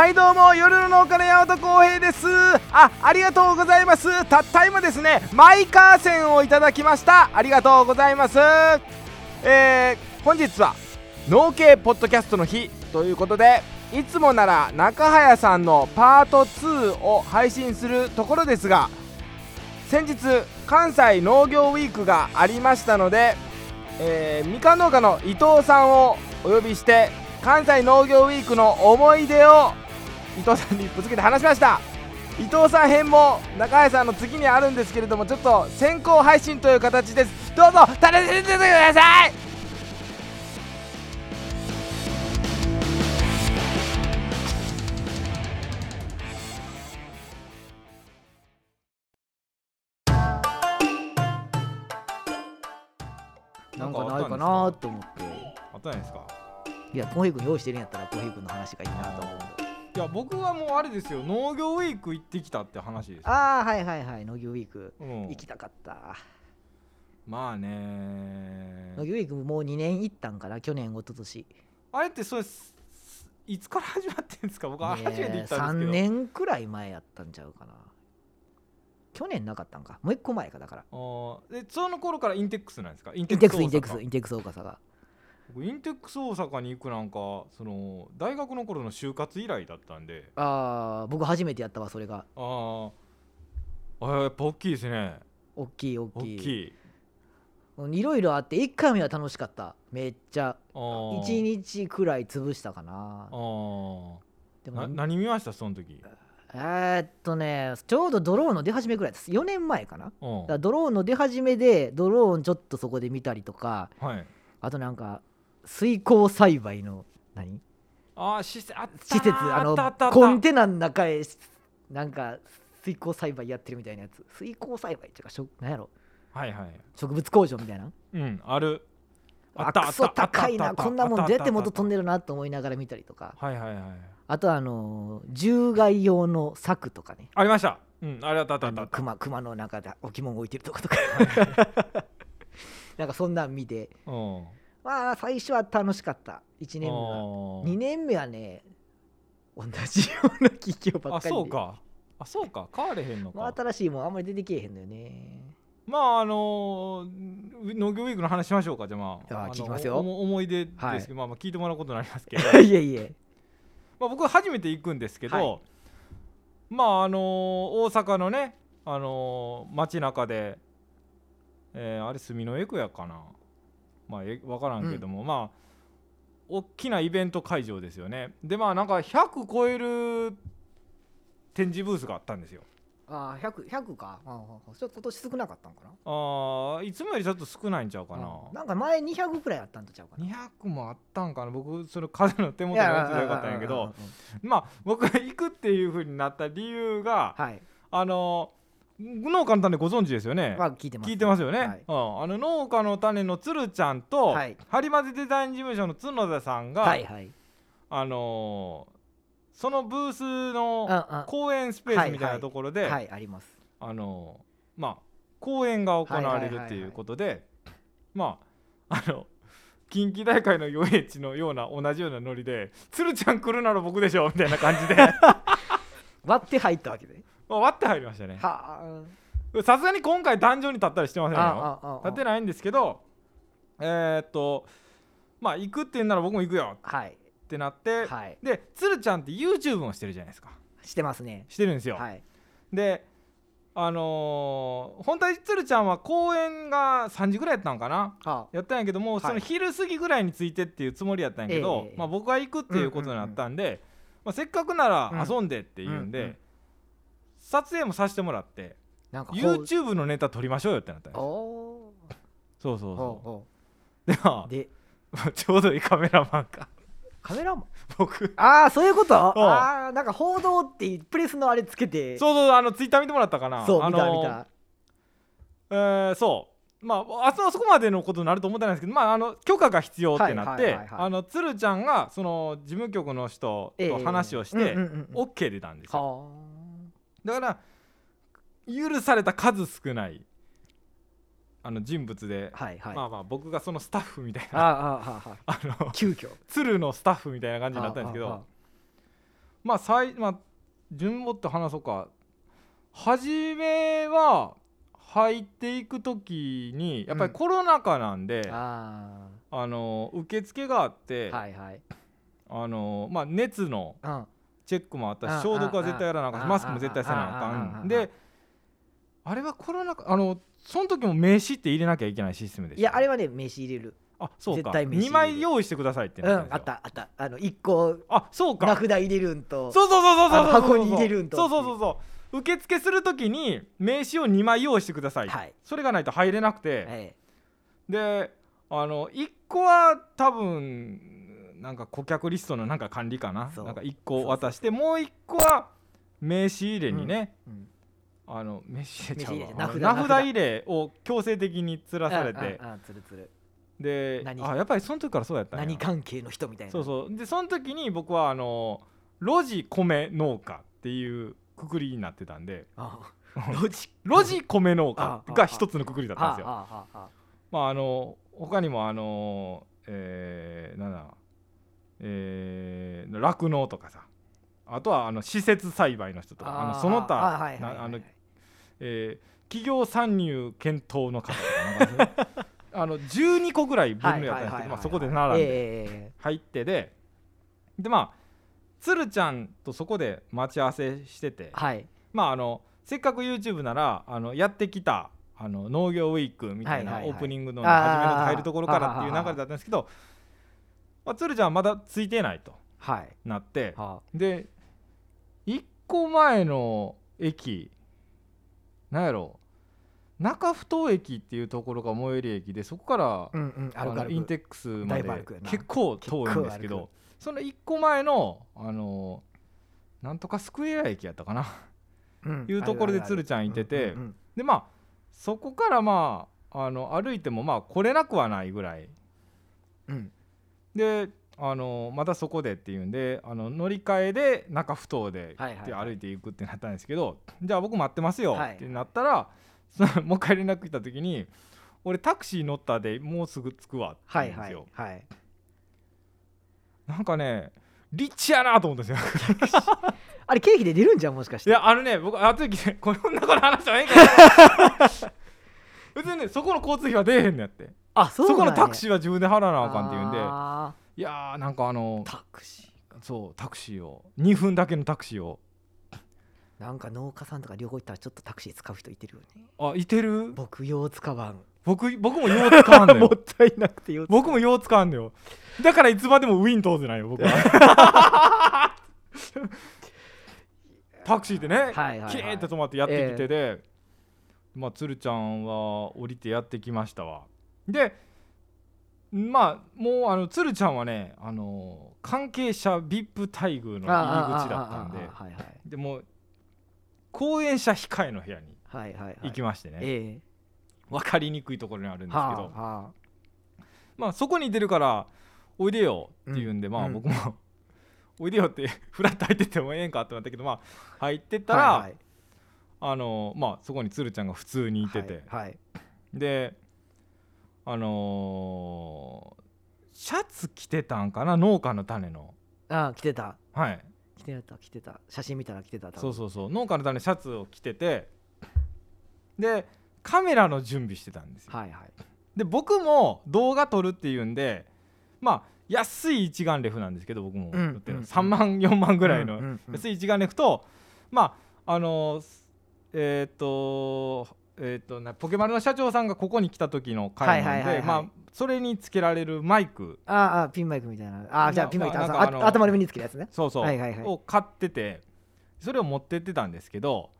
はいどうも夜の農家の山本浩平です。あありがとうございます。たった今ですねマイカー線をいただきました。ありがとうございます。えー、本日は農系ポッドキャストの日ということでいつもなら中早さんのパート2を配信するところですが先日関西農業ウィークがありましたので、えー、みかん農家の伊藤さんをお呼びして関西農業ウィークの思い出を伊藤さんにぶつけて話しました。伊藤さん編も中井さんの次にあるんですけれどもちょっと先行配信という形です。どうぞ楽しんでてください。なんかないかなと思って。あったんですか？いやコーヒー君用意してるんやったらコーヒー君の話がいいなと思ういや僕はもうあれですよ農業ウィーク行ってきたって話ですよ。ああはいはいはい農業ウィーク。うん。行きたかった。まあね農業ウィークももう2年行ったんかな去年一昨年。あれってそれす。いつから始まってんですか？僕は初めて行ったんですけど、3年くらい前やったんちゃうかな。去年なかったんか。もう一個前かだから。あー。でその頃からインテックスなんですか？インテックスインテックスインテックス大阪。が僕インテックス大阪に行くなんかその大学の頃の就活以来だったんで。ああ僕初めてやったわそれが。あー。あーやっぱ大きいですね。大きい大大きい。きい。いろいろあって1回目は楽しかった。めっちゃ。あー。1日くらい潰したかな。あー。でもな何見ました？その時。えーっとねちょうどドローンの出始めぐらいです。4年前かな。だうん。からドローンの出始めでドローンちょっとそこで見たりとか。はい。あとなんか水耕栽培の何？あー施設あ施設あのコンテナの中へなんか水耕栽培やってるみたいなやつ。水耕栽培っていうかしょなんやろ？はいはい。植物工場みたいな？うんある。あクソ高いな。こんなもんどうやって元飛んででるなと思いながら見たりとか。はいはいはいあとあの獣害用の柵とかね。ありました。うんあれあったあったああった。熊熊の中で置物置いてるとことか。なんかそんなん見て。うんまあ最初は楽しかった。1年目は。あー。2年目はね同じような企業ばあっかりで。そうか。あそうか。変われへんのまあか新しいもんあんまり出てけえへんのよね。まああのー農業ウィークの話しましょうか。じゃあまあ聞きますよ。思い出ですけど、はい。まあまあ聞いてもらうことになりますけど。いえいえ。まあ僕は初めて行くんですけど、はい。まああのー大阪のねあのー街中で、えーあれ住のエクやかなまあえ分からんけども、まあ大きなイベント会場ですよね。でまあなんか100超える展示ブースがあったんですよ。ああ 100, 100か？ああちょっと今年少なかったんかな？あーいつもよりちょっと少ないんちゃうかな。うん。なんか前200くらいあったんとちゃうかな？200もあったんかな。僕それ数の手元に持ってたらよかったんやけど。うんうんうんうん。まあ僕が行くっていう風になった理由がはい。あの農家の種ご存知ですよね、まあ聞いてます。聞いてますよね、はい。うん、あの農家の種のつるちゃんと、はい。ハリマゼデザイン事務所の角田さんが、はいはい。あのーそのブースうんのうん。公演スペースみたいなところで、はいあります。あのーまあ公演が行われるっていうことで、まああの近畿大会の遊園地のような同じようなノリで「つるちゃん来るなら僕でしょ」みたいな感じで。割って入ったわけで。まあ割って入りましたね。はさすがに今回壇上に立ったりしてませんよ。ああああ。立ってないんですけどえーっとまあ行くって言うなら僕も行くよはい。ってなって、はい。でつるちゃんって YouTube もしてるじゃないですか。してますね。してるんですよ、はい。であのー本当はつるちゃんは公演が3時ぐらいやったんかな？はやったんやけども、はい。その昼過ぎぐらいについてっていうつもりやったんやけど、ええまあ、僕は行くっていうことになったんで、まあ、せっかくなら遊んでっていうんで、うんうんうん撮影もさせてもらってなんか YouTube のネタ撮りましょうよってなったんです。そうそうそほうでまうであちょうどいいカメラマンが。カメラマン？僕。ああそういうこと？う。んああなんか報道ってプレスのあれつけて。そうそうあのツイッター見てもらったかな？そう見た見た。えーそう。まああそあそこまでのことになると思ってないんですけど、まあ、あの許可が必要ってなってはいはいはいはいあの鶴ちゃんがその事務局の人と話をして、うんうんうんうん。OK 出たんですよ。はだから許された数少ないあの人物で、あはいはい。まあまあ僕がそのスタッフみたいあなあああの急遽。鶴のスタッフみたいな感じになったんですけどまあ最まあ順をって話そうか。初めは入っていく時にやっぱりコロナ禍なんで、ああ。の受付があって、あはいはい。あのまあ、熱のうんチェックもあったうんし消毒は絶対やらなあかんしうんマスクも絶対せなあうんかんであれはコロナ禍あのその時も名刺って入れなきゃいけないシステムでした。いやあれはね名刺入れる。あそうか。絶対名刺入れる。2枚用意してくださいってあったあった。あの1個あそうか。名札入れるんと。そうそうそうそうそう箱に入れるんとそうそうそうそう。受付するときに名刺を2枚用意してください、はい。それがないと入れなくて、えであの1個は多分なんか顧客リストのなんか管理かな？なんか1個渡してもう1個は名刺入れにね、えうん。あの名刺入れちゃうわ。名札入れを強制的につらされて。で何？あやっぱりその時からそうやった何関係の人みたいな。そうそう。でその時に僕はあの路地米農家っていうくくりになってたんで。あロジ 路地米農家あが一つのくくりだったんですよ。まああの他にもあのえー、なんだえー酪農とかさ。あとはあの施設栽培の人とか。あのその他あのえー企業参入検討の方とかね。あの12個ぐらい分類やったんですけどまあそこで並んでえ入ってででまあ鶴ちゃんとそこで待ち合わせしててえはい。まああのせっかく YouTube ならあのやってきたあの農業ウィークみたいなオープニングの初めの入るところからっていう流れだったんですけど、まあ、鶴ちゃんはまだついてないとはい。なってはで1個前の駅なんやろ中ふ頭駅っていうところが最寄り駅でそこからあうんうんあのインテックスまで結構遠いんですけどその1個前のあのなんとかスクエア駅やったかな？うん。いうところで鶴ちゃんいててうんうんでまあそこからまああの歩いてもまあ来れなくはないぐらいうんうんであのまたそこでっていうんであの乗り換えで中ふ頭で歩いていくってなったんですけど、じゃあ僕待ってますよはいってなったら、そのもう一回連絡来た時に俺タクシー乗ったでもうすぐ着くわって言はいはいうんですよ、はいなんかねリッチやなと思ったんですよ。あれ経費で出るんじゃんもしかして。いやあのね僕後で聞いてこんなこと話したらええから。別にねそこの交通費は出えへんのやってあそそこのタクーシーは自分で払わなあかんっていうんで。あいやーなんかあのータクシそうタクシーを。2分だけのタクシーを。ーなんか農家さんとか両方行ったらちょっとタクシー使う人いてるよね。あいてる？僕用使わん。僕僕もよう使わんの もっよたいなくて僕もよう使わんのよ。だからいつまでもウィン通せないよ僕は。タクシーでね、はいはいはい。キーって止まってやってきてで、まあ鶴ちゃんは降りてやってきましたわでまあもうあの鶴ちゃんはねあの関係者 VIP 待遇の入り口だったんであーあーあーあーはいはい。でもう講演者控えの部屋にはいはいはい。行きましてね、え分かりにくいところにあるんですけど、えはあはまあそこに出るからおいでよって言うんで、まあうん。僕も おいでよって フラッと入ってってもええんかってなったけどまあ入ってったあら、はいはい。あのまあそこに鶴ちゃんが普通にいてて、はいはい。であのーシャツ着てたんかな？農家の種の。あ来てた。はい。来てた来てた。写真見たら来てたそうそうそう。農家の種のシャツを着てて。でカメラの準備してたんですよ。はいはい。で僕も動画撮るっていうんでまあ安い一眼レフなんですけど僕もうん売ってるの。うん3万4万ぐらいの安い一眼レフとまああのーえっ、とえっ、となポケマルの社長さんがここに来た時の回なんはいはいはいはい。でまあそれにつけられるマイク。ああピンマイクみたいな。ああじゃあまピンマイクあ頭の上につけるやつね。そうそう、はいはいはい。を買っててそれを持ってってたんですけど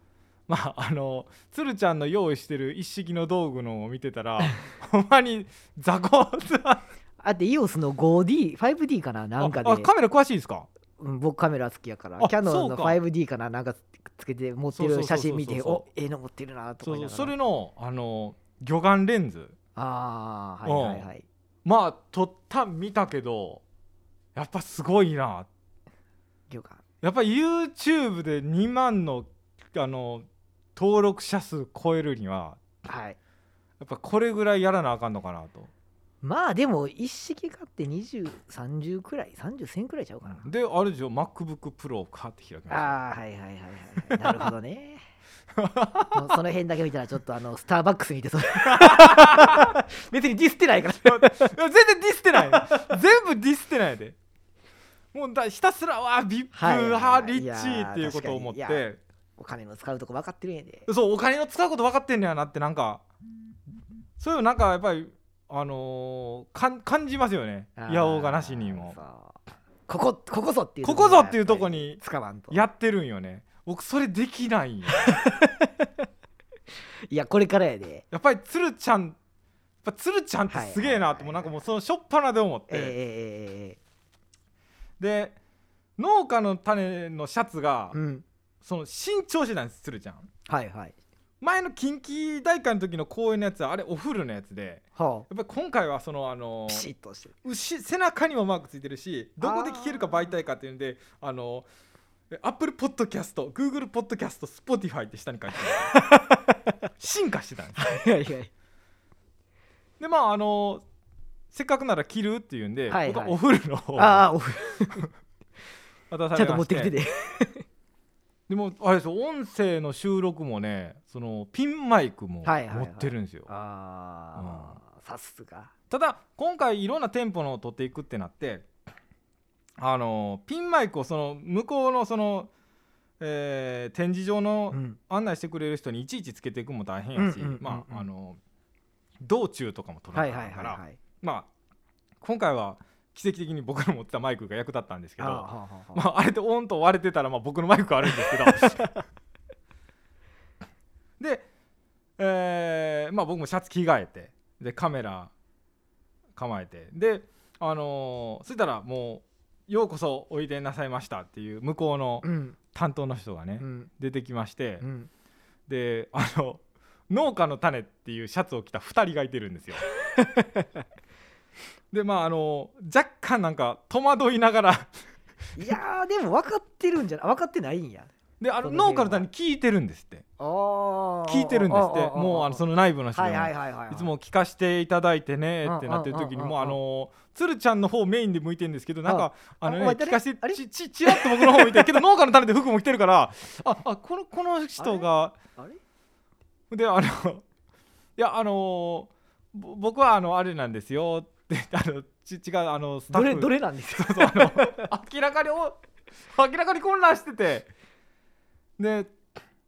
まああの鶴ちゃんの用意してる一式の道具のを見てたら ほんまに雑魚 あって EOS の 5D、5D かななんかで。ああカメラ詳しいですか？うん僕カメラ好きやからあキャノンのそうか。5D かななんかつけて持ってる写真見ておええの持ってるなとそうそうか言いながら。それのあの魚眼レンズ。ああはいはいはい。まあ撮ったん見たけどやっぱすごいな。了解やっぱ YouTube で2万のあの登録者数超えるにははい。やっぱこれぐらいやらなあかんのかなとまあでも一式買って2030くらい30銭くらいちゃうかな、であれでしょ？MacBookPro 買って開きました。ああはいはいはいはいなるほどね。その辺だけ見たらちょっとあのスターバックス見てそれ 別にディスってないから。全然ディスってない。全部ディスってないで。もうだひたすらわビップはリッチーっていうことを思って。お金の使うとこ分かってるんやで。そうお金の使うこと分かってんねやなってなんか。そういうのなんかやっぱりあのー、感じますよね。八百がなしにも。ここここぞっていうここぞっていうとこにに使わんと。やってるんよね。僕それできない。ん よいやこれからやで。やっぱり鶴ちゃんやっぱ鶴ちゃんってすげえなってはいもうなんかもうそのしょっぱなで思って、えええええでノウカノタネのシャツが、えうん。その新調してたんですつるちゃん。はいはい前の近畿大会の時の公演のやつはあれおフルのやつではやっぱり今回はそのあのあピシッとして。背中にもマークついてるしどこで聞けるか媒体かっていうんであの Apple Podcast Google Podcast Spotify って下に書いてある。進化してたんですはいはいはい。でまああのせっかくなら着るっていうんで、はいはい。僕はおフルの方をああおふ 渡さちゃんと持ってきててでもあれですよ音声の収録もねそのピンマイクもはいはいはい。持ってるんですよ、ああさすが。ただ今回いろんな店舗のを取っていくってなってあのピンマイクをその向こうのその、えー展示場のうん。案内してくれる人にいちいちつけていくのも大変やし、まああの道中とかも取らはないいから、はいはいはい。まあ今回は奇跡的に僕の持ってたマイクが役立ったんですけどああはあはあまあ、あれでオンと割れてたら、まあ、僕のマイクあるんですけど。で、えーまあ、僕もシャツ着替えてでカメラ構えてであのーそしたらもう「ようこそおいでなさいました」っていう向こうのうん。担当の人がね、うん。出てきまして、うん。であの農家の種っていうシャツを着た2人がいてるんですよ。でまああの若干なんか戸惑いながら。いやーでも分かってるんじゃない分かってないんや。であの農家の種聞いてるんですって。聞いてるんですって。もうあのその内部の人はいにいつも聞かせていただいてねってなってる時にもうあの鶴ちゃんの方メインで向いてるんですけどなんかあのね聞かせてちちちらっと僕の方見てけど農家の種で服も着てるからああこのこの人がであのいやあのぼ僕はあのあれなんですよ。って あのち違うあのスタッフ。どれどれなんですよそうあの 明らかにお明らかに混乱してて。で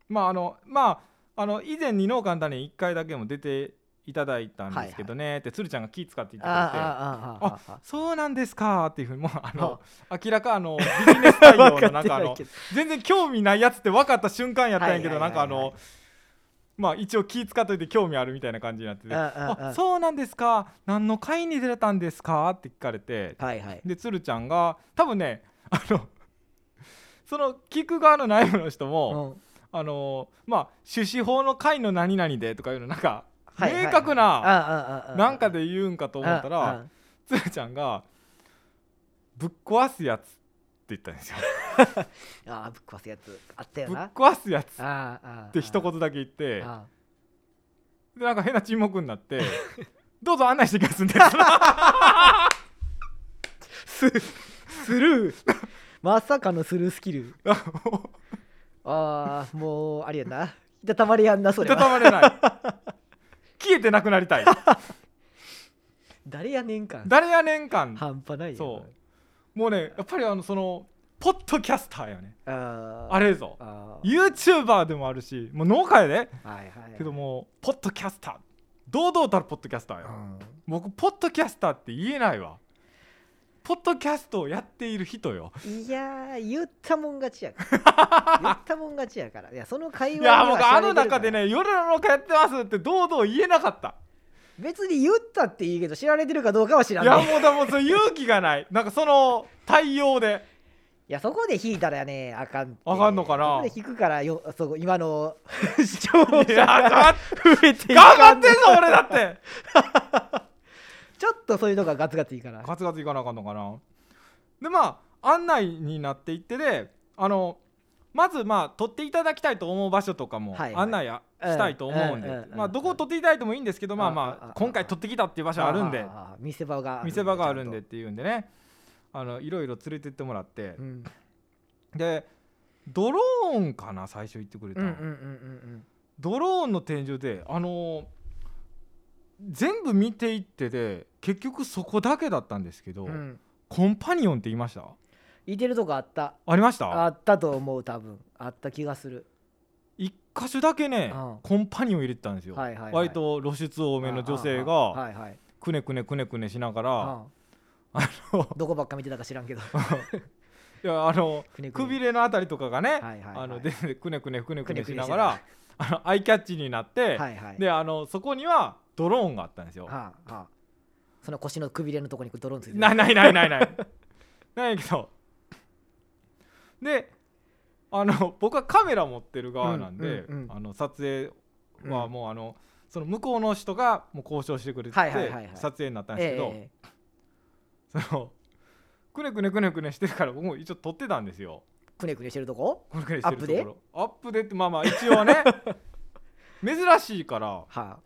まああのまああの以前に農家の種に1回だけも出ていただいたんですけどね、って鶴ちゃんが気使って言って。くれてあそうなんですか？っていうふうにもうあのは明らかあのビジネス対応のなんかあの 全然興味ないやつって分かった瞬間やったんやけどはいはいはいはい。なんかあのまあ一応気使っといて興味あるみたいな感じになってて「あそうなんですか。何の会に出たんですか?」って聞かれて。はいはい。で鶴ちゃんが多分ねあの その聞く側の内部の人も、うん。あのまあ種子法の会の何々でとかいうのなんか明確ななんかで言うんかと思ったあらあ鶴ちゃんが「ぶっ壊すやつ」って言ったんですよ。ああぶっ壊すやつあったよぶっな壊すやつ。っああああて一言だけ言って。あでなんか変な沈黙になって「どうぞ案内してきま すんで」ススルーまさかのスルースキル。ああもうあれやな。いたたまれやんなそいたれは。たまれない。消えてなくなりたい。誰やねんか。誰やねん感半端ないよ。そう。もうねやっぱりあのそのポッドキャスターやね。ああれぞ。あ YouTuber でもあるしもう農家やで。はいはいけどもポッドキャスター。堂々たるポッドキャスターようん。僕ポッドキャスターって言えないわ。ポッドキャストをやっている人よ。いやー言ったもん勝ちやから。言ったもん勝ちやから。いやその会話いや僕あの中でね夜の農家やってますって堂々言えなかった。別に言ったっていいけど知られてるかどうかは知らいない。いやもうだもうそれ勇気がない。なんかその対応でやそこで引いたらねあかんあかんのかな？そこで引くからよそこ今の 視聴者が頑増えてい張かんってんぞ俺だって。ちょっとそういうのがガツガツいいから。ガツガツいかなあかんのかな。でまあ案内になっていってであのまずまあ撮っていただきたいと思う場所とかも案内あしたいと思うんで、まあ、どこを撮っていただいてもいいんですけど、まあまああ今回撮ってきたっていう場所あるんで。見せ場が見せ場があるんでっちていうんでねあのいろいろ連れてってもらって。うん。でドローンかな最初言ってくれたの、ドローンの展示であのー全部見ていってで結局そこだけだったんですけど、うん。うんコンパニオンって言いました？いてるとこあった。ありました？あったと思う多分。あった気がする。一箇所だけね、うん。コンパニオン入れてたんですよ、はいはいはい。割と露出多めの女性がくねくねくねくねしながらああのどこばっか見てたか知らんけど。いやあのくびれのあたりとかがね、はいはいはい。あのでくねくねくねくねしながらあのアイキャッチになって、はいはい。であのそこにはドローンがあったんですよ。はあはあ。その腰のくびれのとこにドローンついてる。ないないないないない。ないけど。であの僕はカメラ持ってる側なんで、うんうんうん。あの撮影はうん。もうあの、その向こうの人がもう交渉してくれてて、撮影になったんですけど、ええそのくねくねくねくねしてるから僕も一応撮ってたんですよ。くねくねしてるとこ？くねくねしてるところ。アップで？ってまあまあ一応はね 珍しいから。は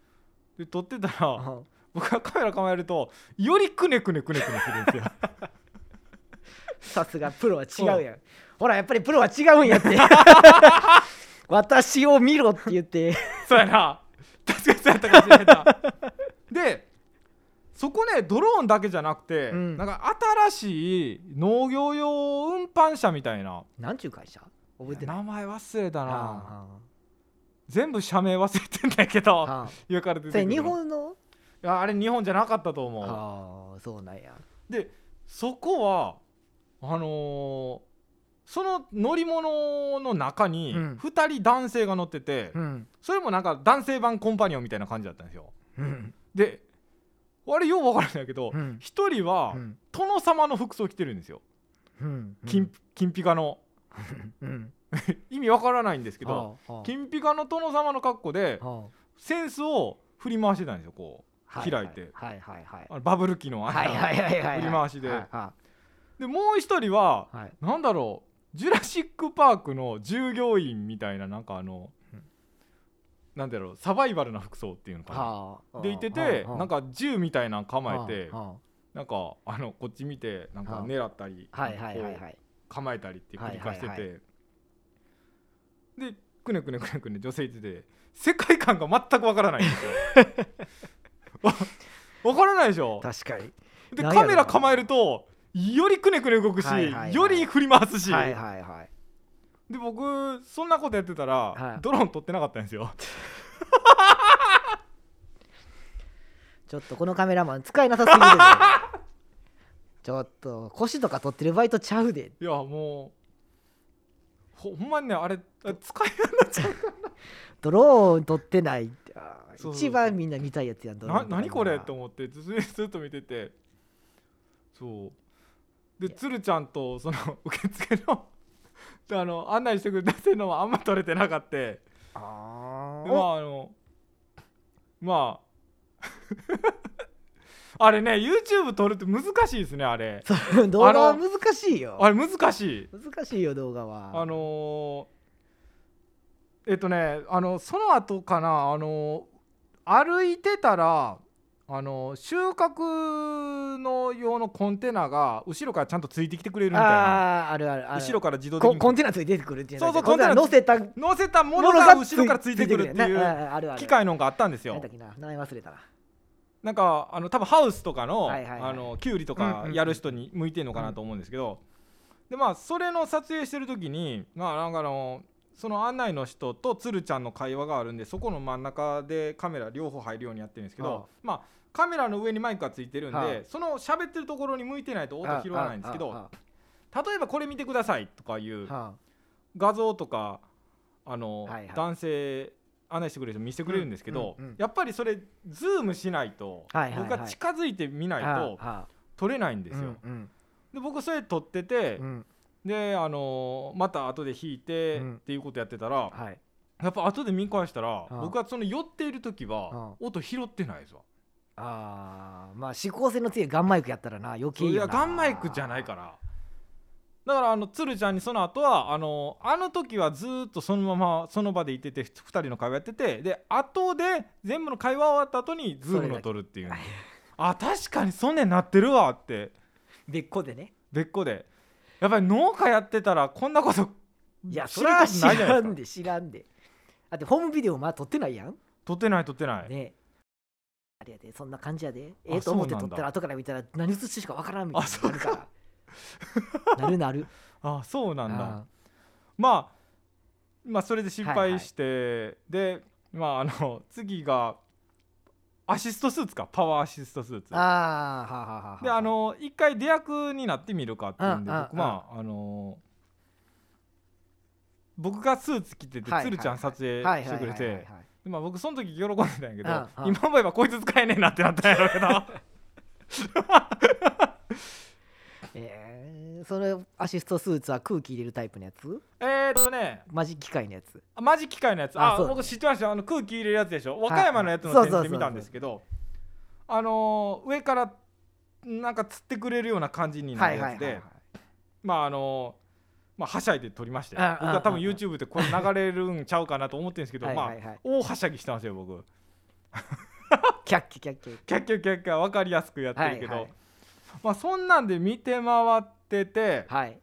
で撮ってたあ。ら僕がカメラ構えるとよりくねくねくねくねするんですよ。さすがプロは違うやん。ほらやっぱりプロは違うんやって。私を見ろって言って。そうやな。確かにそうやったかもしれないな。でそこねドローンだけじゃなくて、うん。なんか新しい農業用運搬車みたいな。なんちゅう会社？覚えてない。名前忘れたな。あ全部社名忘れてんだけどああ。あ上から出て日本の？いやあれ日本じゃなかったと思う。ああそうなんや。でそこはあのーその乗り物の中にうん。2人男性が乗ってて、うん。それもなんか男性版コンパニオンみたいな感じだったんですよ。うん。であれよう分からないんだけどうん。一、人はうん。殿様の服装着てるんですよ。うん。金金ピカの。うん。意味分からないんですけど金ピカの殿様の格好ではセンスを振り回してたんですよこあ開いて。はいはいはいバブル期のあんなはいはいはいはい。振り回しで。でもう一人はいはい。なんだろうジュラシック・パークの従業員みたいななんかあの、うんなんだろうサバイバルな服装っていうのかな、はあ。でいててはあなんか銃みたいなの構えてはなんかあのこっち見てなんかはあ。狙ったりあはいはいはい。こうはい構えたりって繰り返してて、でくねくねくねくね女性いてて世界観が全くわからないんですよ。わわからないでしょ？確かに。でカメラ構えるとよりくねくね動くし、より振り回すし、はいはいはいで僕そんなことやってたら、はい。ドローン撮ってなかったんですよ。ちょっとこのカメラマン使えなさすぎるで ちょっと腰とか取ってるバイトちゃうで。いやもうほほんまにねあれあ使えなくなっちゃうドローン撮ってないあーそうそう一番みんな見たいやつやんドローン。とかな何これと思ってずずっと見てて。そう。で鶴ちゃんとその受付のであの案内してくれたのはあんま撮れてなかったであまああのまあ。あ れね YouTube 撮るって難しいですねあれ。あ動画は難しいよ。あれ難しい。難しいよ動画は。あのーえっとねあのその後かなあの歩いてたらあの収穫の用のコンテナが後ろからちゃんとついてきてくれるみたいな。あーあるあるある。後ろから自動的コにコンテナついてくるっていうそうそうコンテナ乗せた乗せたものが後ろからついてくるっていう。機械のがあったんですよ。何だっけな名前忘れたななんかあの多分ハウスとかのあのキュウリとかやる人に向いてるのかなと思うんですけど、でまあそれの撮影してる時にまあなんかあのその案内の人と鶴ちゃんの会話があるんでそこの真ん中でカメラ両方入るようにやってるんですけど、はあまあカメラの上にマイクがついてるんで、はあその喋ってるところに向いてないと音拾わないんですけどは例えばこれ見てくださいとかいう画像とかあの、はいはい。男性案内してくれる人見せてくれるんですけど、うんうん。うんやっぱりそれズームしないと、はいはいはい。僕が近づいてみないとはあ撮れないんですよ。うん。で僕それ撮ってて、うんであのーまた後で弾いて、うん。っていうことやってたらはい。やっぱ後で見返したら、あ僕がその寄っている時は、あ音拾ってないですわ。あーまあ指向性の強いガンマイクやったらな余計いやガンマイクじゃないから。だからあの鶴ちゃんにその後はあのあの時はずーっとそのままその場でいてて2人の会話やっててで後で全部の会話終わった後にズームの撮るっていう。あ確かにそんねんなってるわって。別個でね。別個でやっぱり農家やってたらこんなこといやそれは知らんで。知らんで。だってホームビデオまだ撮ってないやん。撮ってない撮ってない、ね。あれやでそんな感じやで。ええと思って撮ったら後から見たら何映してるかわからんみたいあそうになるか。ら なるなる。あそうなんだ。あまあまあそれで失敗して、でまああの次がアシストスーツか？パワーアシストスーツ。あーはあはあはであの一回出役になってみるかっていうんで僕まああの僕がスーツ着ててはい鶴ちゃん撮影はいしてくれてでまあ僕その時喜んでたんやけど今思えばこいつ使えねえなってなったんやろうけど えー、それアシストスーツは空気入れるタイプのやつ？えーっとね。マジ機械のやつ。あマジ機械のやつ。あ僕知ってましたあの空気入れるやつでしょ？和はい。歌山のやつの展示で見たんですけどあのー上からなんか釣ってくれるような感じになるやつでまああのーまあはしゃいで撮りましたよ。ああ僕は多分ああ。YouTube でこれ流れるんちゃうかなと思ってるんですけどまあはいはい。はい大はしゃぎしてますよ僕。キャッキャキャッキャ。キャッキャキャッキャ。分かりやすくやってるけど、はいはいまあそんなんで見て回っててはい。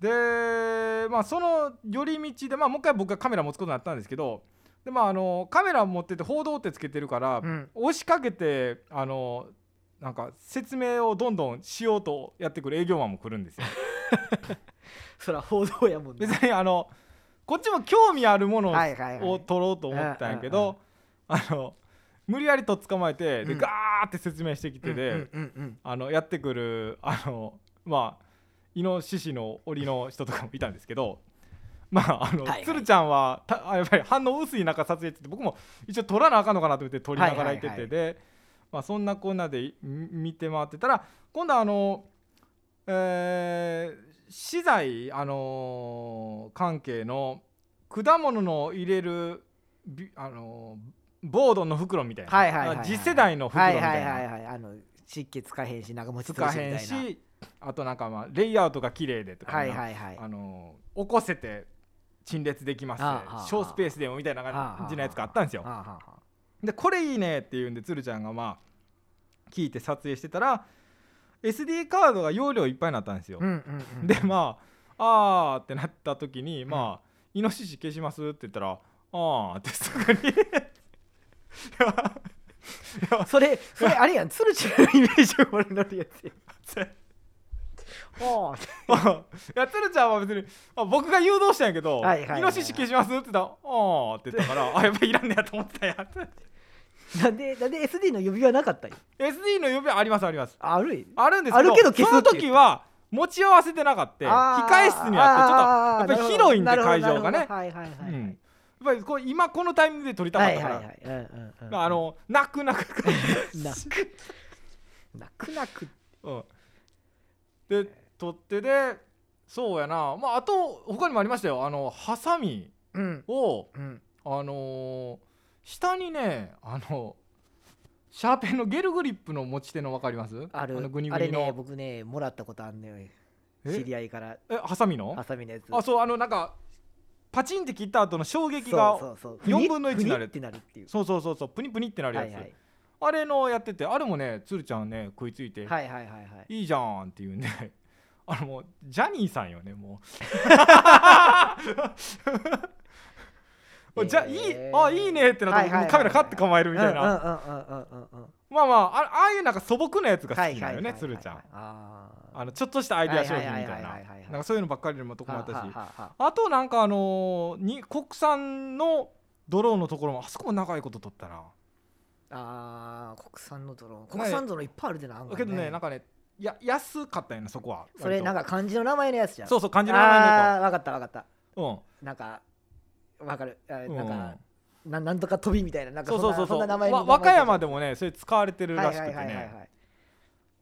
でまあその寄り道でまあもう一回僕がカメラ持つことになったんですけどでまああのカメラ持ってて報道ってつけてるから、うん。押しかけてあのなんか説明をどんどんしようとやってくる営業マンも来るんですよ。そら報道やもんね別にあのこっちも興味あるものを,、はいはいはい。撮ろうと思ったんやけどあの無理やりと捕まえてでうん。ガーって説明してきてで、あのやってくるあのまあイノシシの檻の人とかもいたんですけどまああの、はいはい。鶴ちゃんはたあやっぱり反応薄い中撮影って言って僕も一応撮らなあかんのかなと思って撮りながらいてて、で、まあ、そんなこんなでい見て回ってたら今度はあのえー資材あのー関係の果物の入れるびあのーボードの袋みたいな、はいはいはいはい。次世代の袋はいみたいな、はいはいはいあの湿気つかへんしなんか持ちつかへんしあとなんかまあレイアウトが綺麗でとか、はいはいはい。あのー起こせて陳列できます。小スペースでもみたいな感じのやつがあったんですよ。でこれいいねっていうんで鶴ちゃんがまあ聞いて撮影してたら SD カードが容量いっぱいになったんですよ、うんうんうんでまああーってなった時に、まあイノシシ消しますって言ったらああってすぐにそれそれあれやん。鶴ちゃんのイメージが俺のやつや おーいや鶴ちゃんは別にあ僕が誘導したんやけど、はいはいはいはい。イノシシ消しますって言ったらああって言ったから あやっぱりいらんねやと思ってたんや。なんでなんで SD の指輪なかったんや？SD の呼びはありますあります。あるいあるんですけどあるけど消すその時は持ち合わせてなかった。あー。控え室にあってちょっとやっぱりあー広いんでなるほど会場がね。なるほどはいはいはい。うんぱりこう今このタイミングで撮りたかったから、あの泣く泣く。泣く。泣く。泣くうん、で取っ手でそうやな。まああと他にもありましたよ。あのハサミうん。をうん。あのー下にねあのシャーペンのゲルグリップの持ち手の分かります？ある。のグニグニの、ね僕ねもらったことあんねんえ？知り合いから。えハサミの？ハサミのやつ。あそうあのなんかパチンって切った後の衝撃がそうそうそう。4分の1ふになる。ってなるっていう。そうそうそうそうプニプニってなるやつ、はいはい。あれのやっててあれもねつるちゃんね食いついて、はいはいはいはい。いいじゃんって言うんで あのもうジャニーさんよねもう。じゃいいえーあいいねってなったらはいはいはいはい。もうカメラカッて構えるみたいな、まあまああああいうなんか素朴なやつが好はいきなのよはいはいはいねつるちゃんああのちょっとしたアイデア商品みたいな。なんかそういうのばっかりでもとこもあったし。あとなんかあのーに国産のドローンのところもあそこも長いこと取ったな。あー国産のドローン。国産ドローンいっぱいあるでな案外けどねなんかねや安かったよねそこは。それなんかか漢字の名前のやつじゃん。そうそう漢字の名前のやあーわかったわかった。つうん。なんかわかる。なんかななんとか飛びみたいな。なんかそうそうそうそう。そんな名前和歌山ででもねそれ使われてるらしくてね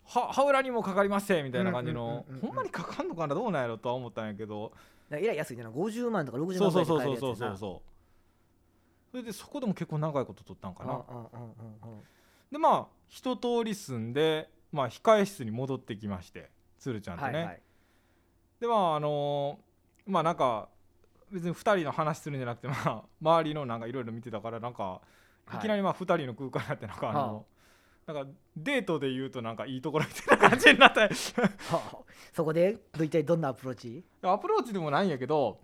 は裏にもかかりませんみたいな感じの。ほんまにかかんのかなどうなんやろとは思ったんやけど。えらい安い。ねな50万とか60そう万そうそうそうそうそうそう。それでそこでも結構長いこと取ったんかな。でまあ一通り住んでまあ控え室に戻ってきまして鶴ちゃんとね、はいはい。でまああのまあなんか別に2人の話するんじゃなくてまあ周りのなんかいろいろ見てたからなんかはいいきなりまあ2人の空間になってなんかあの、はなんかデートで言うとなんかいいところみたいな感じになった。そこで？ど一体どんなアプローチ？アプローチでもないんやけど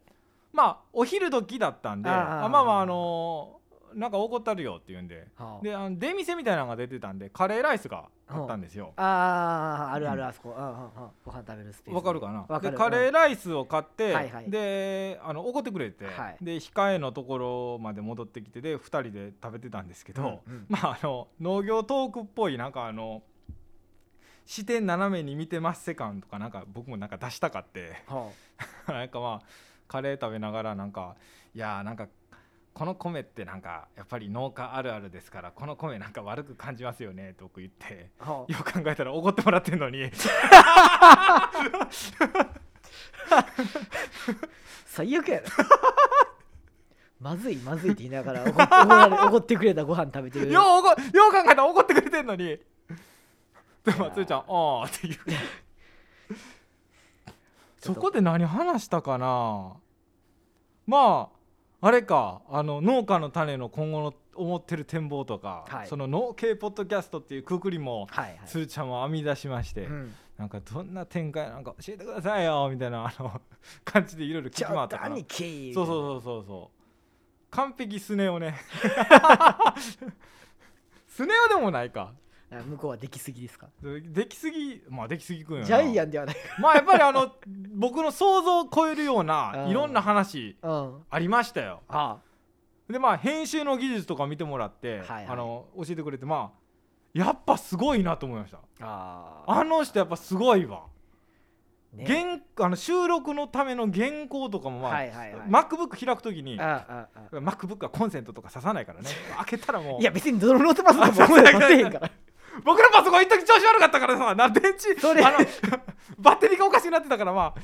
まあお昼時だったんであまあまああのなんかおごったるよって言うんで。はあ。であの出店みたいなのが出てたんでカレーライスがあ。ったんですよ。あーあるあうん。るあそこ、うんうんうん、ご飯食べるスペース。わかるかな？わかる。でカレーライスを買って、はいはい。であのおごってくれて、はい。で控えのところまで戻ってきてで2人で食べてたんですけど、うんうん。まああの農業トークっぽいなんかあの視点斜めに見てますせ感とかなんか僕もなんか出したかって。は なんかまあカレー食べながらなんかいやーなんかこの米ってなんかやっぱり農家あるあるですからこの米なんか悪く感じますよねと僕言ってあはあ。よく考えたら怒ってもらってんのに。最悪やな。まずいまずいって言いながら怒って くれたご飯食べてる。ようよう考えたら怒ってくれてんのに。でもつーちゃん「ああ」っていうそこで何話したかな。まああれかあの農家の種の今後の思ってる展望とか、はい。その農系ポッドキャストっていうくくりもはいはい。つーちゃんも編み出しまして、うん。なんかどんな展開なんか教えてくださいよみたいなあの 感じでいろいろ聞き回ったと兄貴。そうそうそうそうそう。完璧スネ夫ね。スネ夫でもないか。あ向こうはできすぎですか？できすぎまあできすぎくんよな。ジャイアンではないまあやっぱりあの 僕の想像を超えるよううなん。いろんな話うん。ありましたよ。あでまあ編集の技術とか見てもらって、はいはい。あの教えてくれてまあやっぱすごいなと思いました。ああ。の人やっぱすごいわ、ね。原あの収録のための原稿とかもまあ、はいはいはい。MacBook 開くときにああああ MacBook はコンセントとか挿さないからね。開けたらもう。いや別にドロノートパソコンあそう僕ら持てへんから僕のパソコン一時調子悪かったからさな電池それ。あの バッテリーがおかしくなってたからまあ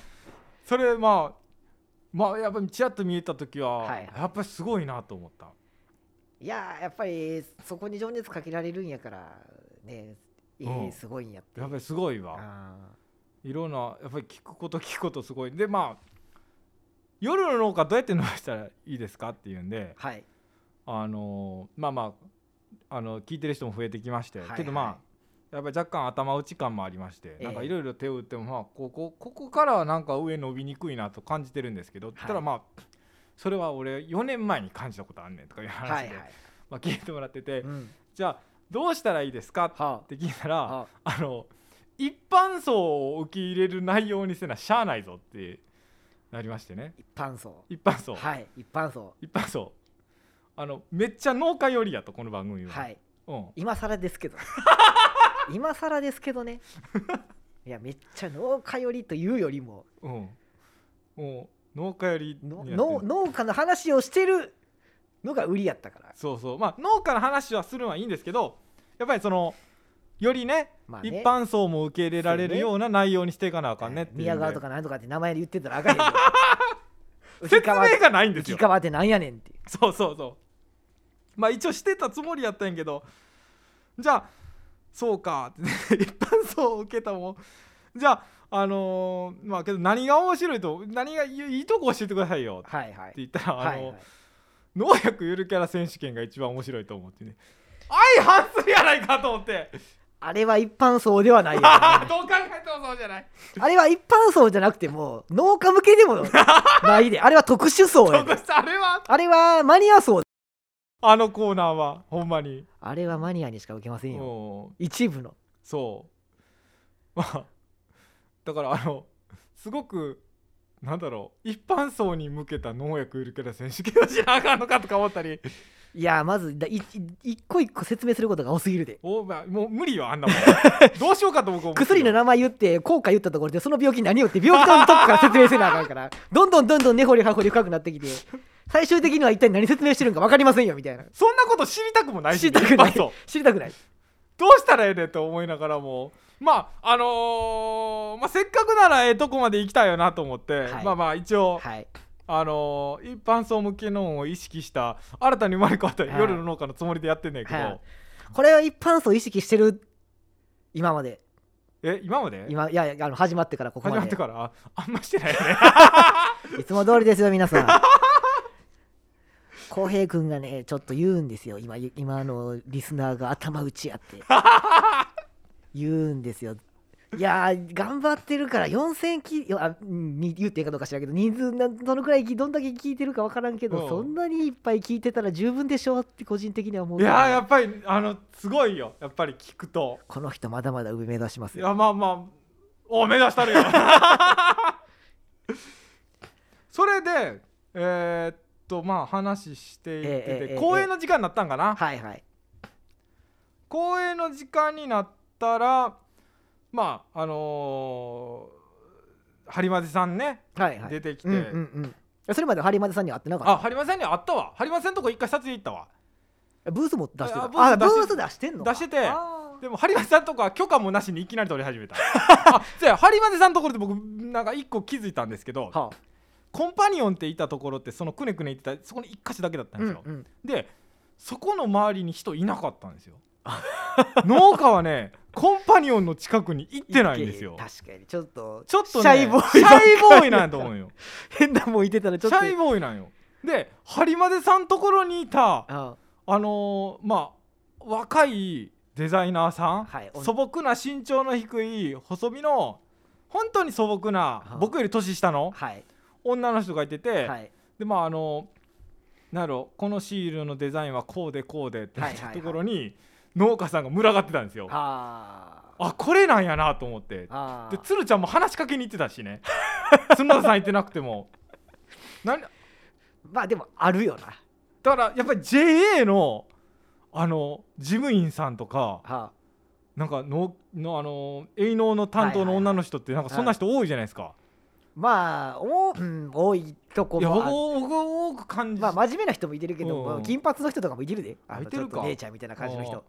それまあまあやっぱりちらっと見えた時は、はいやっぱりすごいなと思った。いややっぱりそこに情熱かけられるんやからねえうん。ーすごいんやって。やっぱりすごいわ。あいろんなやっぱり聞くこと聞くことすごい。でまあ夜の農家どうやって伸ばしたらいいですかっていうんでーはい。あのまあまああの聞いてる人も増えてきまして、はいはい。けどまあやっぱり若干頭打ち感もありまして、ええ。なんかいろいろ手を打ってもまあここここからはなんか上伸びにくいなと感じてるんですけど、ただまあそれは俺4年前に感じたことあんねんとかいう話で、はいはい。まあ、聞いてもらってて、うん。じゃあどうしたらいいですか？っはて聞いたら、あ。はあの一般層を受け入れる内容にせなしゃあないぞってなりましてね。一般層。一般層、はい一般層。一般層あのめっちゃ農家寄りやとこの番組は、はい。うん、今更ですけど 今更ですけどね。いやめっちゃ農家寄りというよりも。うん、もう農家寄り農農家の話をしてるのが売りやったから。そうそう。まあ農家の話はするのはいいんですけどやっぱりそのよりね,、まあね。一般層も受け入れられるような内容にしていかなあかんねっていうんで。宮川とかなんとかって名前で言ってたらあかんへんけど説明がないんですよ。浮川ってなんやねんってそうそうそうまあ一応してたつもりやったんやけどじゃあそうか 一般層を受けたもん。じゃああのーまあけど何が面白いと何がいいいいとこ教えてくださいよ。ってはい。はい言ったら、あのはいはい。農薬ゆるキャラ選手権が一番面白いと思ってね。相反するやないかと思って。あれは一般層ではないよ、ね、どう考えてもそうじゃない。あれは一般層じゃなくても農家向けでもないで。あれは特殊層やで。あれは？あれはマニア層あのコーナーはほんまに。あれはマニアにしか受けませんよ。うん。一部の。そう。まあだからあのすごくなんだろう一般層に向けた農薬ゆるキャラ選手権をしなあかんのかとか思ったり。いやまずだいい一個一個説明することが多すぎるで。お、まあ、もう無理よあんなもん。どうしようかと僕思って薬の名前言って効果言ったところでその病気何よって病気のとこから説明せなあかんから。どんどんどんどん根掘り葉掘り深くなってきて最終的には一体何説明してるんか分かりませんよみたいな。そんなこと知りたくもないし知りたくない。知りたくない。どうしたらええねんと思いながらも。まああのーまあ、せっかくならええとこまで行きたいよなと思って、はい。まあまあ一応、はい。あのー一般層向けのを意識した新たに生まれ変わったはい夜の農家のつもりでやってんねんけど、はい。これは一般層意識してる今まで。え今まで？今いやいやあの始まってからここ始ままでってから？ああんましてないよね。いつも通りですよ皆さん 浩平君がねちょっと言うんですよ。今今あのリスナーが頭打ちやって。言うんですよ。いやー頑張ってるから4000きいやあに言っていいかどうか知らんけど人数などのくらいどんだけ聞いてるか分からんけど、うん。そんなにいっぱい聞いてたら十分でしょうって個人的には思う。いややっぱりあのすごいよ。やっぱり聞くと。この人まだまだ上目指しますよ。いやまあまあお目指したるよ。それでえーっとまあ話していってて、ええ公演の時間になったんかな、はいはい。公演の時間になったらまああのー、播磨さんねはいはい。出てきて、うんうんうん。それまで播磨さんには会ってなかった？あ播磨さんに会ったわ。播磨さんのとこ一回撮影行ったわ。ブースも出してた？あブース出してんのか？出しててでも播磨さんとこは許可もなしにいきなり撮り始めた。あじゃあ播磨さんのところで僕なんか一個気づいたんですけどはコンパニオンっていたところってそのくねくね言ってたそこに一箇所だけだったあんですよ、うんうん。でそこの周りに人いなかったんですよ。農家はねコンパニオンの近くに行ってないんですよ。確かに。ちょっとちょっとねシャイボーイシャイボーイなんやと思うよ。変なもんいてたらちょっと。シャイボーイなんよ。で播磨出さんところにいたああ。のーまあ若いデザイナーさん、はい素朴な身長の低い細身の本当に素朴なはあ。僕より年下のはい女の人がいてて、はい。でまああのなんやろこのシールのデザインはこうでこうでって言ったところに農家さんが群がってたんですよ。あ。これなんやなと思って。で鶴ちゃんも話しかけに行ってたしね。角田さん行ってなくても。なんまあでもあるよな。だからやっぱり JA のあの事務員さんとかはなんかののあの営農の担当の女の人ってなんかそんな人多いじゃないですか。まあお、うん、多いとこもあ僕多く感じまあ真面目な人もいてるけど、金髪の人とかもいてるで。あのちょっと姉ちゃんみたいな感じのうん人。や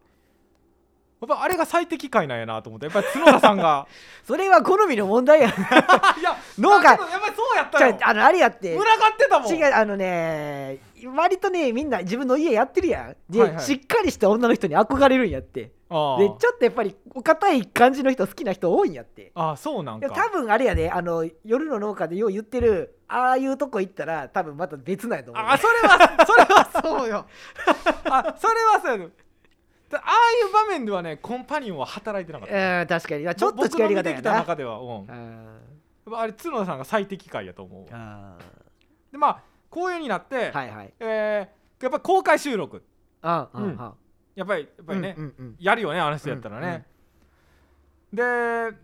っぱあれが最適解なんやなと思って。やっぱり角田さんが。それは好みの問題や。いや 農家。やっぱりそうやったよ。ああのあれやって。群がってたもん。違うあのね割とねみんな自分の家やってるやん。で、はいはい。しっかりした女の人に憧れるんやって。でちょっとやっぱりお堅い感じの人好きな人多いんやって。ああそうなんか。多分あれやであの夜の農家でよう言ってるああいうとこ行ったら多分また別なんやと思う。あそれはそれはそうよ。あそれはそうよだああいう場面ではねコンパニオンは働いてなかった。うん確かに。ちょっと近寄り方や僕の見てきたな中では、うあれ角田さんが最適解やと思うでまあ公演になって、ーはいはい。えーやっぱ公開収録。あーうん。あやっぱりやっぱりね、うんうんうん。やるよねあの人やったらね、で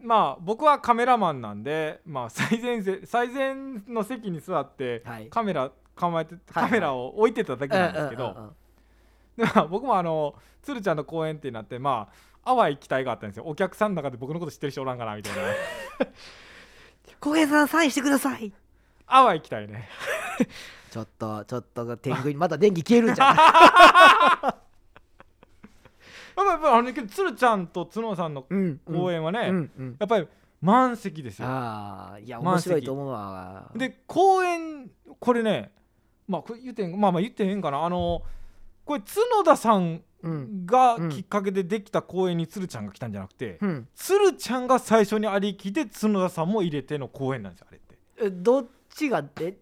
まあ僕はカメラマンなんで、まあ、最前せ最前の席に座ってはい。カメラ構えてはいカメラを置いてただけなんですけど、うんうんうんうんでまあ僕もあの鶴ちゃんの公演ってなってまあ淡い期待があったんですよ。お客さんの中で僕のこと知ってる人おらんかなみたいな。小平さんサインしてください。淡い期待ね。ちょっとちょっと天狗にまた電気消えるんじゃないやっぱやっぱあのねけど鶴ちゃんと角さんのうん公演はね、うんうん。やっぱり満席ですよ。ああいや面白いと思うわ。で公演これねまあこれ言ってへんまあまあ言ってへんかな。あのこれ角田さんうん。がうん。きっかけでできた公演に鶴ちゃんが来たんじゃなくて、うん。鶴ちゃんが最初にありきで角田さんも入れての公演なんですよあれって。えどっちがで？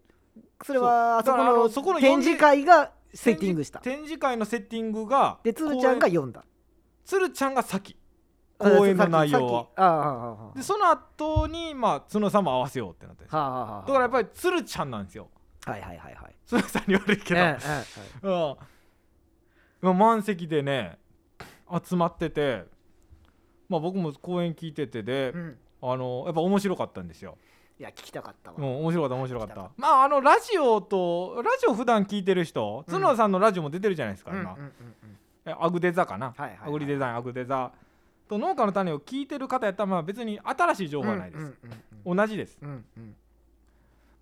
それはあそこののそこの展示会がセッティングした。展示会のセッティングがでつるちゃんが読んだ。鶴ちゃんが先。公演の内容は。あでその後にまあ角さんも合わせようってなってだからやっぱり鶴ちゃんなんですよ。はいはいはいはい。鶴さんに悪いけど、ええうん。まあ満席でね集まっててまあ僕も公演聞いててで、ええうんあのやっぱ面白かったんですよ。いや聞きたかったわうん、面白かった面白かった。まああのラジオとラジオ普段聞いてる人、うん角田さんのラジオも出てるじゃないですか、今。うんうんうんうんえアグデザかな、はいはいはいアグリデザインアグデザと農家の種を聞いてる方やったらまあ別に新しい情報はないです。うんうん同じです。うんうんうん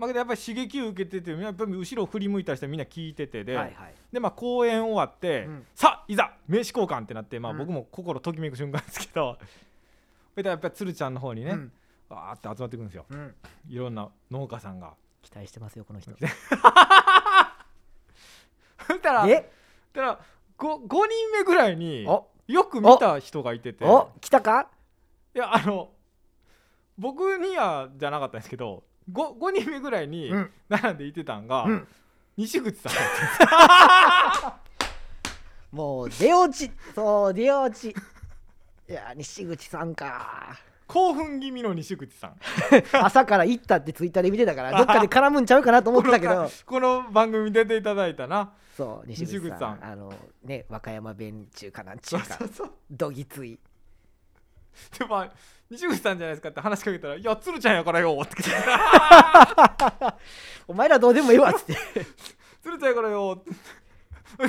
まあけどやっぱり刺激を受けててやっぱり後ろを振り向いたりしてみんな聞いててで、はいはい。でまあ公演終わって、うん。さあいざ名刺交換ってなって、まあ、うん。僕も心ときめく瞬間ですけど、それでやっぱり鶴ちゃんの方にね、うん。わーって集まってくるんですよ。うん。いろんな農家さんが。期待してますよこの人。そしたらそえしたら 5, 5人目ぐらいにおよく見た人がいてて。お来たか？いやあの僕にはじゃなかったんですけど 5, 5人目ぐらいにうん。並んでいてたんが、うん。西口さんもう出落ち。そう出落ち。いや西口さんか。興奮気味の西口さん。朝から行ったってツイッターで見てたからどっかで絡むんちゃうかなと思ってたけど。この番組出ていただいたな。そう西口さん。西口さん。あのね和歌山弁中かなんちゅそううかそうそう。どぎつい でまあ西口さんじゃないですかって話しかけたら「いや鶴ちゃんやからよ」って お前らどうでもいいわっつって。鶴ちゃんやからよ」って。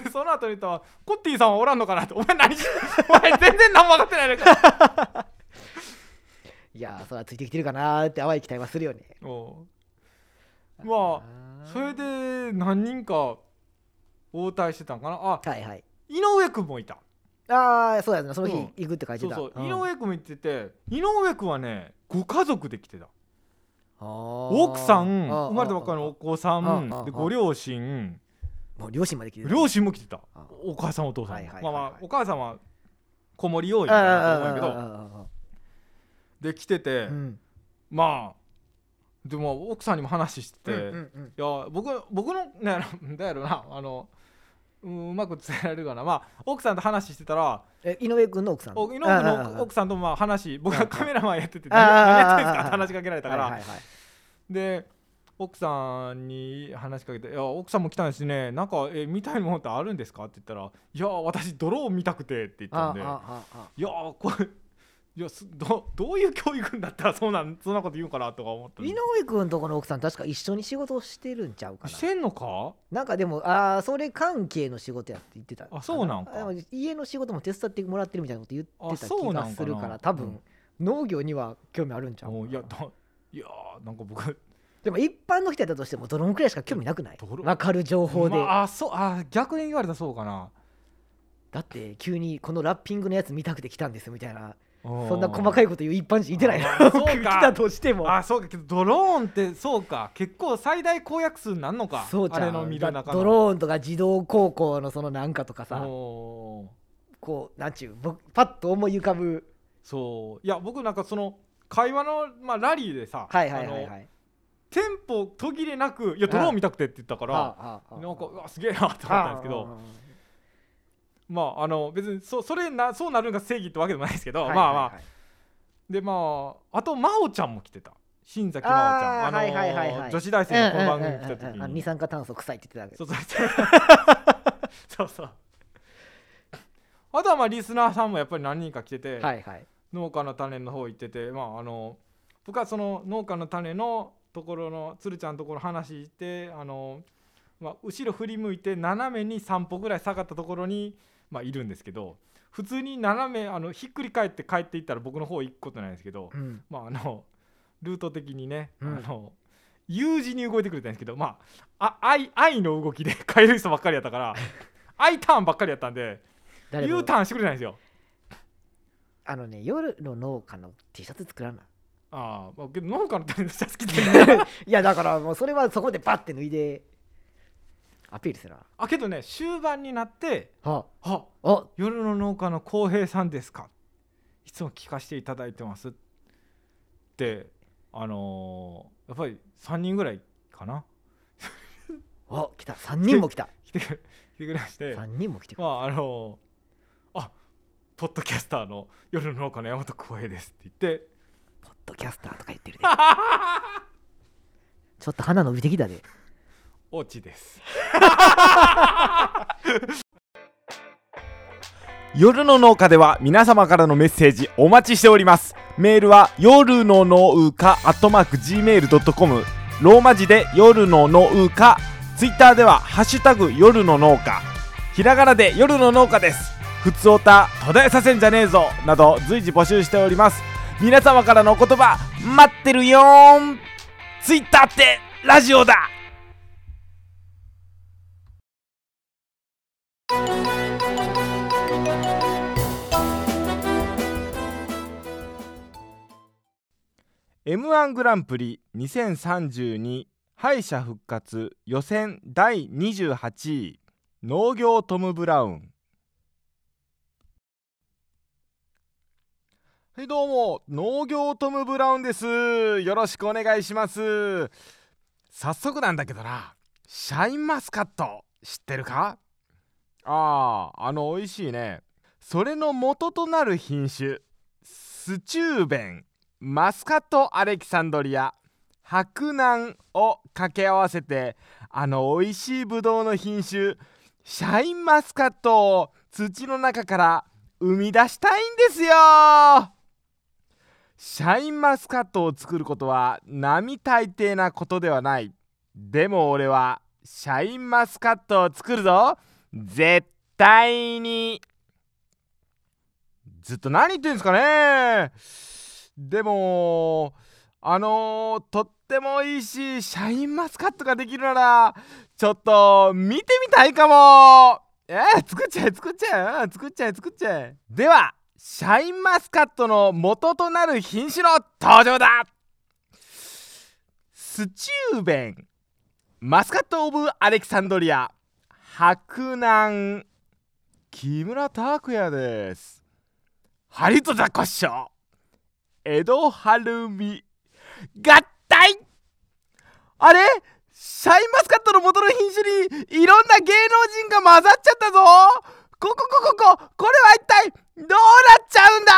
でその後に言ったら「コッティさんはおらんのかな」って「お前何しお前全然何も分かってないのか」いやーそれはついてきてるかなーって淡い期待はするよね。まあそれで何人か応対してたんかな。あはいはい。井上君もいたああそうやなその日うん。行くって書いてた。そうそう、ん。井上君も言ってて井上君はねご家族で来てた。奥さん生まれたばっかりのお子さんでご両親。もう両親まで来てる。両親も来てた。あお母さんお父さんまあまあお母さんは子守多いあかなと思うけど。あで来てて、うん。まあでも奥さんにも話してて、うんうんうん。いや僕僕のねだやろなあのうんうまく伝えられるかな。まあ奥さんと話してたらえ井上君の奥さん？お井上君の奥さんとまあ話僕がカメラマンやってて何何やってんすかって話しかけられたから。で奥さんに話しかけて「いや奥さんも来たんですね。なんかえ見たいものってあるんですか?」って言ったら「いや私ドローン見たくて」って言ったんで。いやこれいやすどどういう教育だったらそうなんそんなこと言うかなとか思ったん井で上君とこの奥さん確か一緒に仕事をしてるんちゃうかな。してんのかなんかでもああそれ関係の仕事やって言ってた。あそうなんか。家の仕事も手伝ってもらってるみたいなこと言ってあた気そうなんかな。がするから多分、うん農業には興味あるんちゃういやだいやーなんか僕。でも一般の人やったとしてもドローンくらいしか興味なくない？分かる情報で、まああそうあ逆に言われたらそうかな。だって急にこのラッピングのやつ見たくて来たんですみたいなそそんな細かいこと言う一般人いてないあなそうか。来たとしても。あそうか。けどドローンってそうか。結構最大公約数になんのか？そうちゃう。あれの見る中の。ドローンとか自動航行のそのなんかとかさ。こうなんちゅう僕パッと思い浮かぶ。そう。いや僕なんかその会話の、まあ、ラリーでさ、はいはいはいはい。テンポ途切れなく「いやドローン見たくて」って言ったから、なんかうわすげえなって思ったんですけど、まああの別にそそれなそうなるのが正義ってわけでもないですけど、はいまあまあ、はいはいでまああと真央ちゃんも来てた。新崎真央ちゃん。あいはいはいはい。女子大生のこの番組に来た時うん二に酸化炭素臭いって言ってたわけ。そうそう。そうそう。あとはまあリスナーさんもやっぱり何人か来てて、はいはい。農家の種の方行っててまああの僕はその農家の種のところの鶴ちゃんのところ話してあの、まあ、後ろ振り向いて斜めに3歩ぐらい下がったところに、まあ、いるんですけど普通に斜めあのひっくり返って帰っていったら僕の方行くことないんですけど、うん。まああのルート的にね、うん。あの U 字に動いてくれたんですけどまああ愛愛の動きで帰る人ばっかりやったから I ターンばっかりやったんで U ターンしてくれないんですよ。あのね夜の農家の T シャツ作らな。あーまあ、けど農家の種のシャツ着てるいやだからもうそれはそこでバッて脱いでアピールするな。あけどね終盤になっては「ああ。夜の農家の浩平さんですか?」いつも聞かせていただいてます。ってあのーやっぱり3人ぐらいかな。あ来た。3人も来た。来て来てくれまして。3人も来てくれまああのーあポッドキャスターの夜の農家の山本浩平ですって言って。ポッドキャスターとか言ってるで。ちょっと鼻伸びてきたでオチです。夜の農家では皆様からのメッセージお待ちしております。メールは夜の農家アットマーク Gmail.com ローマ字で夜の農家。ツイッターではハッシュタグ夜の農家。ひらがなで夜の農家です。ふつおた途絶えさせんじゃねえぞ。など随時募集しております。皆様からのお言葉待ってるよーん。ツイッターってラジオだ「m 1グランプリ2032敗者復活予選第28位農業トム・ブラウン」はいどうも。農業トム・ブラウンです。よろしくお願いします。早速なんだけどな。シャインマスカット知ってるか？あああの美味しいね。それの元となる品種スチューベン。マスカット。アレキサンドリア。白南を掛け合わせてあの美味しいブドウの品種シャインマスカットを土の中から生み出したいんですよシャインマスカットを作ることは並大抵なことではない。でも俺はシャインマスカットを作るぞ。絶対に。ずっと何言ってんですかね。でもあのー、とってもいいしシャインマスカットができるならちょっと見てみたいかも。えー、作っちゃえ作っちゃえ。作っちゃえ作っちゃえ。ではシャインマスカットの元となる品種の登場だ。スチューベンマスカット・オブ・アレキサンドリア。白南木村拓哉です。ハリウッドザコッショ江戸晴美合体。あれ？シャインマスカットの元の品種にいろんな芸能人が混ざっちゃったぞ。ここここここれは一体どうなっちゃうんだ？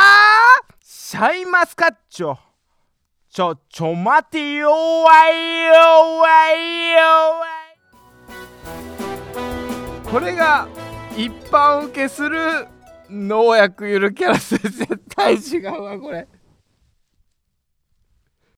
シャインマスカッチョ。ちょちょ待てよわいよわいよわい。これが一般受けする農薬ゆるキャラス絶対違うわこれ。